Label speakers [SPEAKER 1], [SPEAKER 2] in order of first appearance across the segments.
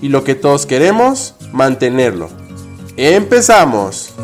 [SPEAKER 1] y lo que todos queremos, mantenerlo. ¡Empezamos!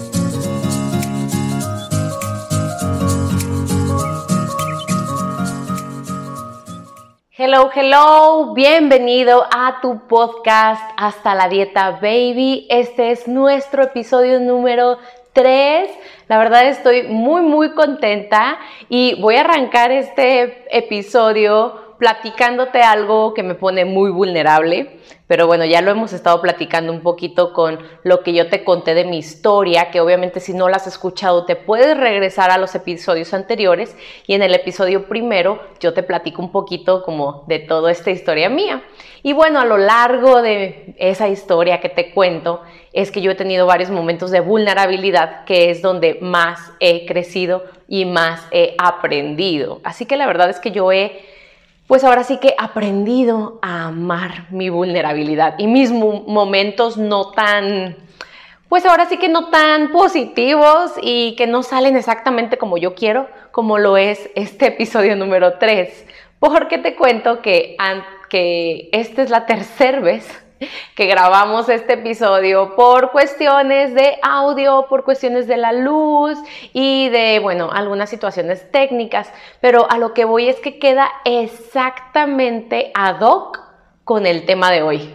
[SPEAKER 2] Hello, hello, bienvenido a tu podcast Hasta la Dieta Baby. Este es nuestro episodio número 3. La verdad estoy muy, muy contenta y voy a arrancar este episodio platicándote algo que me pone muy vulnerable, pero bueno, ya lo hemos estado platicando un poquito con lo que yo te conté de mi historia, que obviamente si no la has escuchado te puedes regresar a los episodios anteriores y en el episodio primero yo te platico un poquito como de toda esta historia mía. Y bueno, a lo largo de esa historia que te cuento, es que yo he tenido varios momentos de vulnerabilidad, que es donde más he crecido y más he aprendido. Así que la verdad es que yo he pues ahora sí que he aprendido a amar mi vulnerabilidad y mis momentos no tan, pues ahora sí que no tan positivos y que no salen exactamente como yo quiero, como lo es este episodio número 3. Porque te cuento que, que esta es la tercera vez que grabamos este episodio por cuestiones de audio, por cuestiones de la luz y de, bueno, algunas situaciones técnicas, pero a lo que voy es que queda exactamente ad hoc con el tema de hoy.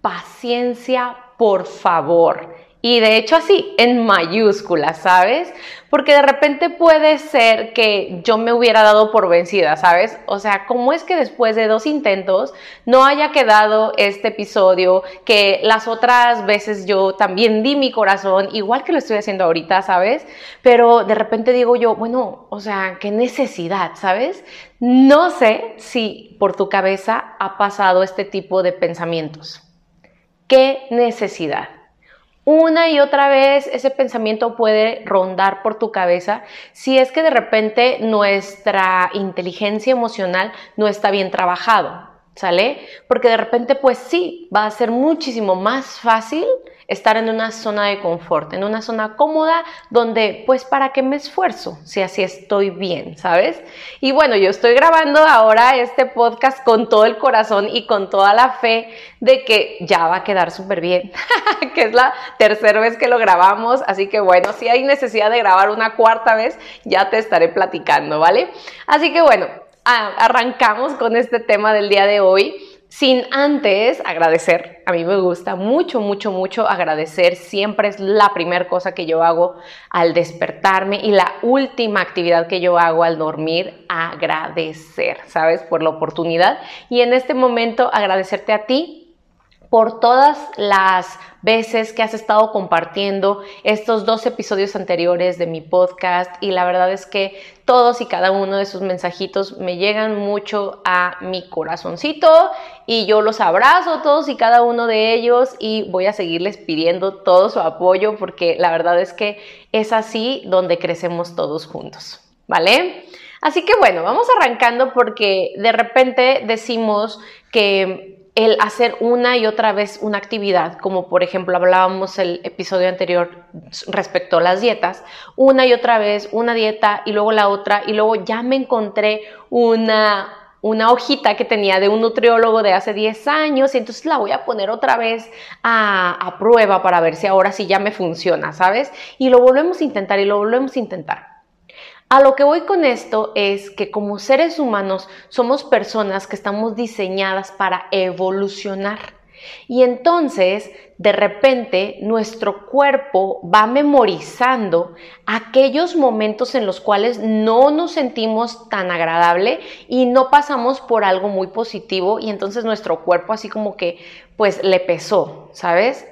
[SPEAKER 2] Paciencia, por favor. Y de hecho así, en mayúsculas, ¿sabes? Porque de repente puede ser que yo me hubiera dado por vencida, ¿sabes? O sea, ¿cómo es que después de dos intentos no haya quedado este episodio que las otras veces yo también di mi corazón, igual que lo estoy haciendo ahorita, ¿sabes? Pero de repente digo yo, bueno, o sea, qué necesidad, ¿sabes? No sé si por tu cabeza ha pasado este tipo de pensamientos. ¿Qué necesidad? Una y otra vez ese pensamiento puede rondar por tu cabeza si es que de repente nuestra inteligencia emocional no está bien trabajado, ¿sale? Porque de repente pues sí, va a ser muchísimo más fácil estar en una zona de confort, en una zona cómoda donde, pues, ¿para qué me esfuerzo si así estoy bien, ¿sabes? Y bueno, yo estoy grabando ahora este podcast con todo el corazón y con toda la fe de que ya va a quedar súper bien, que es la tercera vez que lo grabamos, así que bueno, si hay necesidad de grabar una cuarta vez, ya te estaré platicando, ¿vale? Así que bueno, arrancamos con este tema del día de hoy sin antes agradecer. A mí me gusta mucho, mucho, mucho agradecer. Siempre es la primera cosa que yo hago al despertarme y la última actividad que yo hago al dormir, agradecer, ¿sabes? Por la oportunidad. Y en este momento agradecerte a ti por todas las veces que has estado compartiendo estos dos episodios anteriores de mi podcast y la verdad es que todos y cada uno de esos mensajitos me llegan mucho a mi corazoncito y yo los abrazo todos y cada uno de ellos y voy a seguirles pidiendo todo su apoyo porque la verdad es que es así donde crecemos todos juntos, ¿vale? Así que bueno, vamos arrancando porque de repente decimos que el hacer una y otra vez una actividad, como por ejemplo hablábamos el episodio anterior respecto a las dietas, una y otra vez una dieta y luego la otra y luego ya me encontré una una hojita que tenía de un nutriólogo de hace 10 años y entonces la voy a poner otra vez a, a prueba para ver si ahora sí ya me funciona, ¿sabes? Y lo volvemos a intentar y lo volvemos a intentar. A lo que voy con esto es que como seres humanos somos personas que estamos diseñadas para evolucionar. Y entonces, de repente, nuestro cuerpo va memorizando aquellos momentos en los cuales no nos sentimos tan agradable y no pasamos por algo muy positivo y entonces nuestro cuerpo así como que, pues le pesó, ¿sabes?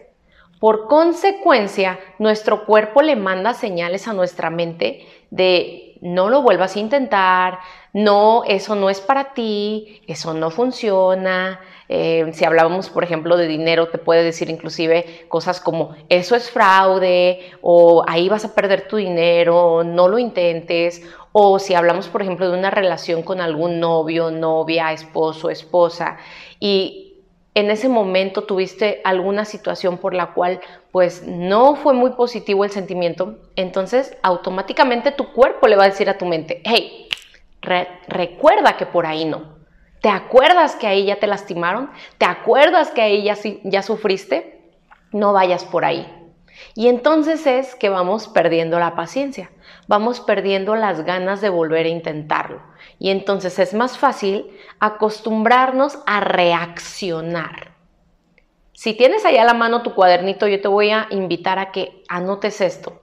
[SPEAKER 2] Por consecuencia, nuestro cuerpo le manda señales a nuestra mente de no lo vuelvas a intentar, no, eso no es para ti, eso no funciona. Eh, si hablábamos, por ejemplo, de dinero, te puede decir inclusive cosas como eso es fraude o ahí vas a perder tu dinero, no lo intentes. O si hablamos, por ejemplo, de una relación con algún novio, novia, esposo, esposa y en ese momento tuviste alguna situación por la cual pues no fue muy positivo el sentimiento, entonces automáticamente tu cuerpo le va a decir a tu mente, hey, recuerda que por ahí no. ¿Te acuerdas que ahí ya te lastimaron? ¿Te acuerdas que ahí ya, ya sufriste? No vayas por ahí. Y entonces es que vamos perdiendo la paciencia, vamos perdiendo las ganas de volver a intentarlo. Y entonces es más fácil acostumbrarnos a reaccionar. Si tienes allá a la mano tu cuadernito, yo te voy a invitar a que anotes esto.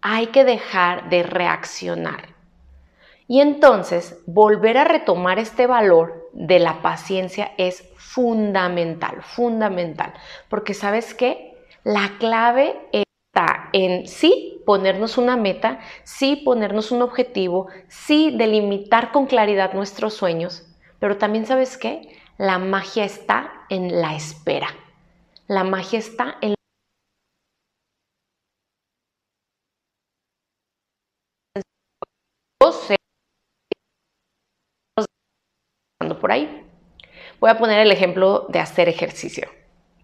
[SPEAKER 2] Hay que dejar de reaccionar. Y entonces volver a retomar este valor de la paciencia es fundamental, fundamental. Porque sabes qué? La clave en sí ponernos una meta, sí ponernos un objetivo, sí delimitar con claridad nuestros sueños, pero también sabes qué? La magia está en la espera. La magia está en por ahí. Voy a poner el ejemplo de hacer ejercicio,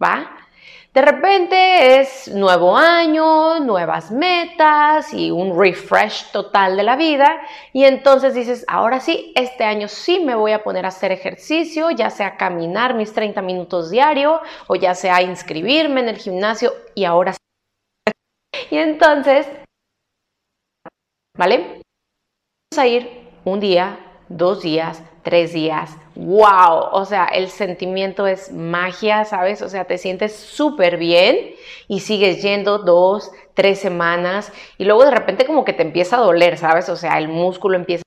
[SPEAKER 2] ¿va? De repente es nuevo año, nuevas metas y un refresh total de la vida y entonces dices, ahora sí, este año sí me voy a poner a hacer ejercicio, ya sea caminar mis 30 minutos diario o ya sea inscribirme en el gimnasio y ahora sí. Y entonces, ¿vale? Vamos a ir un día, dos días, tres días. ¡Wow! O sea, el sentimiento es magia, ¿sabes? O sea, te sientes súper bien y sigues yendo dos, tres semanas y luego de repente como que te empieza a doler, ¿sabes? O sea, el músculo empieza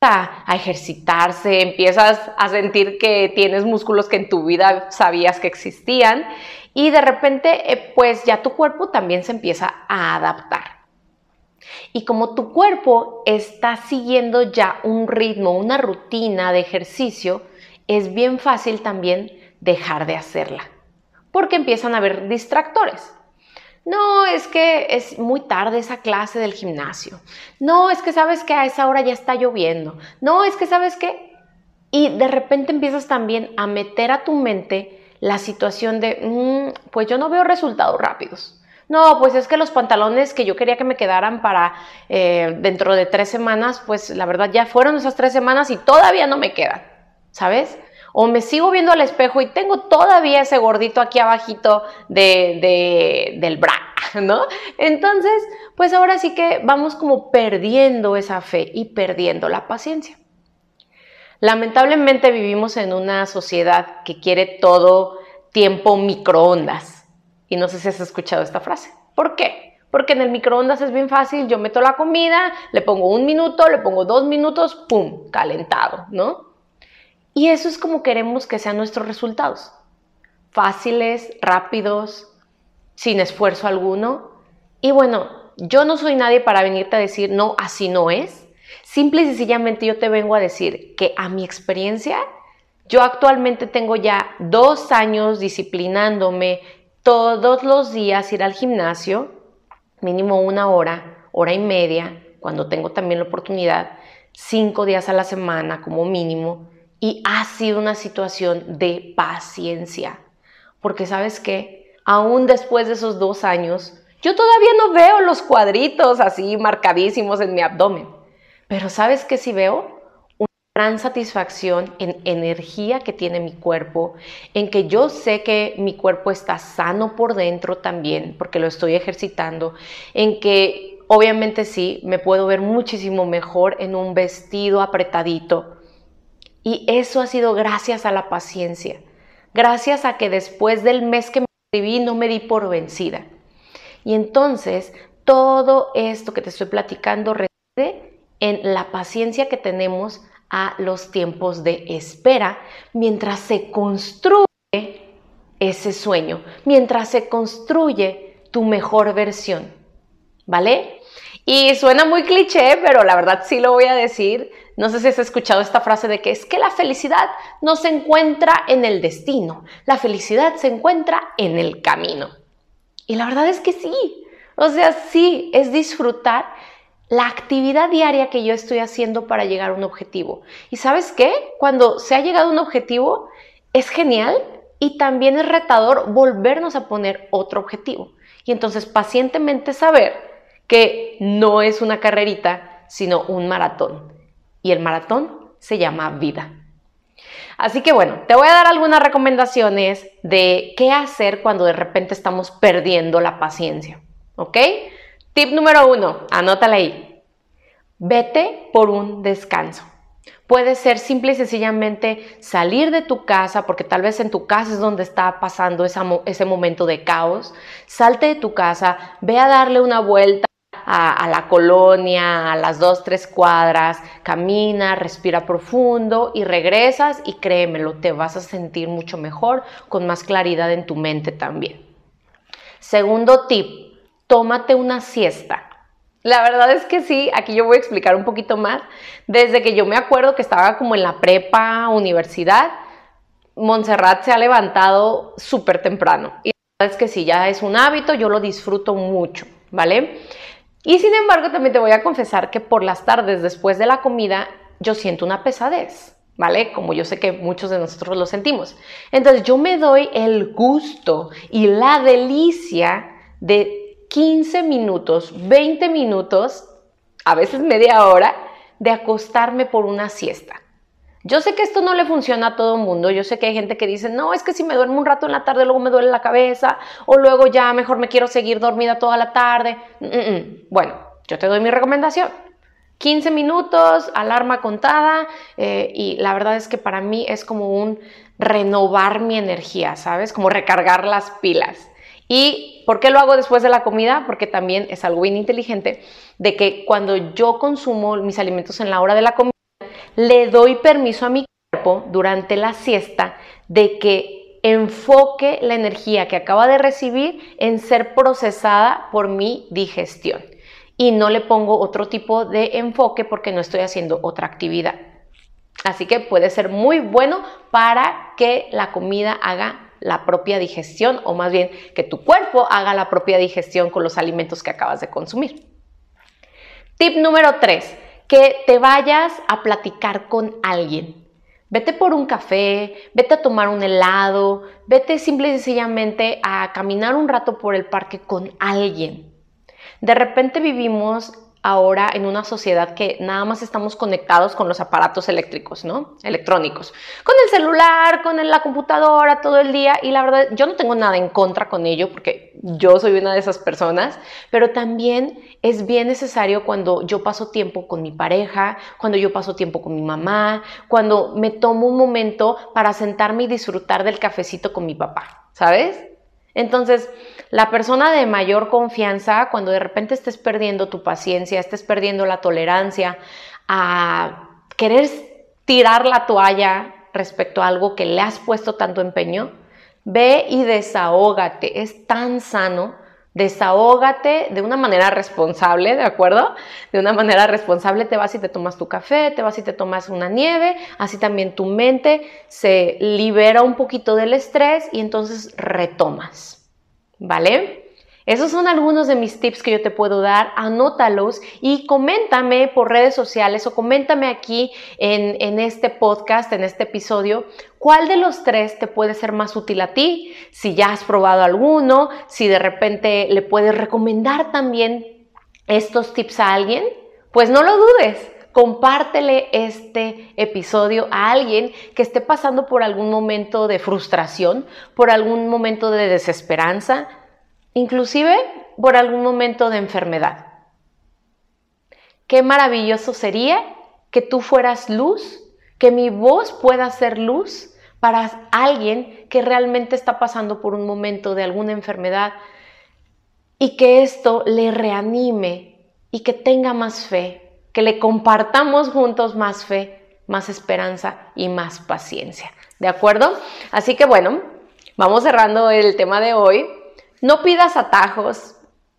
[SPEAKER 2] a, ejercitarse, empiezas a sentir que tienes músculos que en tu vida sabías que existían y de repente eh, pues ya tu cuerpo también se empieza a adaptar. Y como tu cuerpo está siguiendo ya un ritmo, una rutina de ejercicio, es bien fácil también dejar de hacerla, porque empiezan a haber distractores. No, es que es muy tarde esa clase del gimnasio. No, es que sabes que a esa hora ya está lloviendo. No, es que sabes que... Y de repente empiezas también a meter a tu mente la situación de, mm, pues yo no veo resultados rápidos. No, pues es que los pantalones que yo quería que me quedaran para eh, dentro de tres semanas, pues la verdad ya fueron esas tres semanas y todavía no me quedan, ¿sabes? O me sigo viendo al espejo y tengo todavía ese gordito aquí abajito de, del bra, ¿no? Entonces, pues ahora sí que vamos como perdiendo esa fe y perdiendo la paciencia. Lamentablemente vivimos en una sociedad que quiere todo tiempo microondas. Y no sé si has escuchado esta frase. ¿Por qué? Porque en el microondas es bien fácil, yo meto la comida, le pongo un minuto, le pongo dos minutos, ¡pum!, calentado, ¿no? Y eso es como queremos que sean nuestros resultados. Fáciles, rápidos, sin esfuerzo alguno. Y bueno, yo no soy nadie para venirte a decir, no, así no es. Simple y sencillamente yo te vengo a decir que a mi experiencia, yo actualmente tengo ya dos años disciplinándome, todos los días ir al gimnasio, mínimo una hora, hora y media, cuando tengo también la oportunidad, cinco días a la semana como mínimo, y ha sido una situación de paciencia, porque sabes que aún después de esos dos años, yo todavía no veo los cuadritos así marcadísimos en mi abdomen, pero sabes que sí veo gran satisfacción en energía que tiene mi cuerpo, en que yo sé que mi cuerpo está sano por dentro también, porque lo estoy ejercitando, en que obviamente sí, me puedo ver muchísimo mejor en un vestido apretadito. Y eso ha sido gracias a la paciencia, gracias a que después del mes que me escribí no me di por vencida. Y entonces todo esto que te estoy platicando reside en la paciencia que tenemos a los tiempos de espera mientras se construye ese sueño, mientras se construye tu mejor versión. ¿Vale? Y suena muy cliché, pero la verdad sí lo voy a decir. No sé si has escuchado esta frase de que es que la felicidad no se encuentra en el destino, la felicidad se encuentra en el camino. Y la verdad es que sí. O sea, sí, es disfrutar la actividad diaria que yo estoy haciendo para llegar a un objetivo. ¿Y sabes qué? Cuando se ha llegado a un objetivo, es genial y también es retador volvernos a poner otro objetivo. Y entonces pacientemente saber que no es una carrerita, sino un maratón. Y el maratón se llama vida. Así que bueno, te voy a dar algunas recomendaciones de qué hacer cuando de repente estamos perdiendo la paciencia. ¿Ok? Tip número uno, anótala ahí. Vete por un descanso. Puede ser simple y sencillamente salir de tu casa, porque tal vez en tu casa es donde está pasando ese momento de caos. Salte de tu casa, ve a darle una vuelta a, la colonia, a las dos, tres cuadras, camina, respira profundo y regresas y créemelo, te vas a sentir mucho mejor, con más claridad en tu mente también. Segundo tip, tómate una siesta. La verdad es que sí, aquí yo voy a explicar un poquito más. Desde que yo me acuerdo que estaba como en la prepa, universidad, Montserrat se ha levantado súper temprano. Y la verdad es que sí, ya es un hábito, yo lo disfruto mucho, ¿vale? Y sin embargo, también te voy a confesar que por las tardes después de la comida yo siento una pesadez, ¿vale? Como yo sé que muchos de nosotros lo sentimos. Entonces yo me doy el gusto y la delicia de 15 minutos, 20 minutos, a veces media hora, de acostarme por una siesta. Yo sé que esto no le funciona a todo el mundo, yo sé que hay gente que dice, no, es que si me duermo un rato en la tarde luego me duele la cabeza, o luego ya mejor me quiero seguir dormida toda la tarde. Bueno, yo te doy mi recomendación. 15 minutos, alarma contada, eh, y la verdad es que para mí es como un renovar mi energía, ¿sabes? Como recargar las pilas. ¿Y por qué lo hago después de la comida? Porque también es algo bien inteligente de que cuando yo consumo mis alimentos en la hora de la comida, le doy permiso a mi cuerpo durante la siesta de que enfoque la energía que acaba de recibir en ser procesada por mi digestión. Y no le pongo otro tipo de enfoque porque no estoy haciendo otra actividad. Así que puede ser muy bueno para que la comida haga la propia digestión o más bien que tu cuerpo haga la propia digestión con los alimentos que acabas de consumir. Tip número 3 que te vayas a platicar con alguien. Vete por un café, vete a tomar un helado, vete simple y sencillamente a caminar un rato por el parque con alguien. De repente vivimos ahora en una sociedad que nada más estamos conectados con los aparatos eléctricos, ¿no? Electrónicos. Con el celular, con la computadora todo el día. Y la verdad, yo no tengo nada en contra con ello porque yo soy una de esas personas, pero también es bien necesario cuando yo paso tiempo con mi pareja, cuando yo paso tiempo con mi mamá, cuando me tomo un momento para sentarme y disfrutar del cafecito con mi papá, ¿sabes? Entonces, la persona de mayor confianza, cuando de repente estés perdiendo tu paciencia, estés perdiendo la tolerancia a querer tirar la toalla respecto a algo que le has puesto tanto empeño, ve y desahógate. Es tan sano. Desahógate de una manera responsable, ¿de acuerdo? De una manera responsable te vas y te tomas tu café, te vas y te tomas una nieve, así también tu mente se libera un poquito del estrés y entonces retomas, ¿vale? Esos son algunos de mis tips que yo te puedo dar, anótalos y coméntame por redes sociales o coméntame aquí en, en, este podcast, en este episodio, cuál de los tres te puede ser más útil a ti, si ya has probado alguno, si de repente le puedes recomendar también estos tips a alguien, pues no lo dudes. Compártele este episodio a alguien que esté pasando por algún momento de frustración, por algún momento de desesperanza, inclusive por algún momento de enfermedad. Qué maravilloso sería que tú fueras luz, que mi voz pueda ser luz para alguien que realmente está pasando por un momento de alguna enfermedad y que esto le reanime y que tenga más fe, que le compartamos juntos más fe, más esperanza y más paciencia. ¿De acuerdo? Así que bueno, vamos cerrando el tema de hoy. No pidas atajos,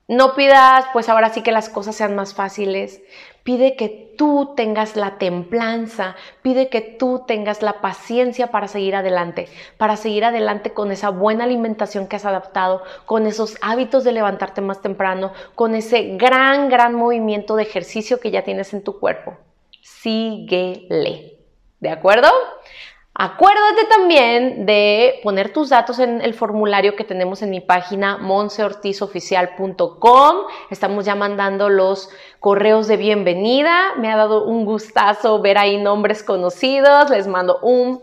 [SPEAKER 2] no pidas, pues ahora sí que las cosas sean más fáciles. Pide que tú tengas la templanza, pide que tú tengas la paciencia para seguir adelante, para seguir adelante con esa buena alimentación que has adaptado, con esos hábitos de levantarte más temprano, con ese gran, gran movimiento de ejercicio que ya tienes en tu cuerpo. Síguele. ¿De acuerdo? Acuérdate también de poner tus datos en el formulario que tenemos en mi página monseortizoficial.com. Estamos ya mandando los correos de bienvenida. Me ha dado un gustazo ver ahí nombres conocidos. Les mando un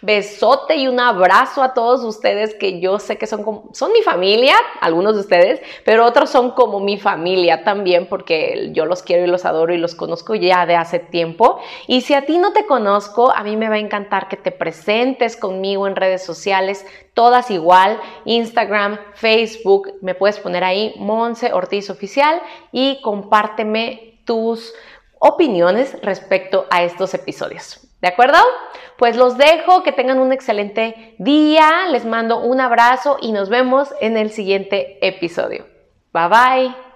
[SPEAKER 2] besote y un abrazo a todos ustedes que yo sé que son, son mi familia, algunos de ustedes, pero otros son como mi familia también porque yo los quiero y los adoro y los conozco ya de hace tiempo. Y si a ti no te conozco, a mí me va a encantar que te presentes conmigo en redes sociales, todas igual, Instagram, Facebook, me puedes poner ahí Monse Ortiz Oficial y compárteme tus opiniones respecto a estos episodios. ¿De acuerdo? Pues los dejo, que tengan un excelente día, les mando un abrazo y nos vemos en el siguiente episodio. Bye bye.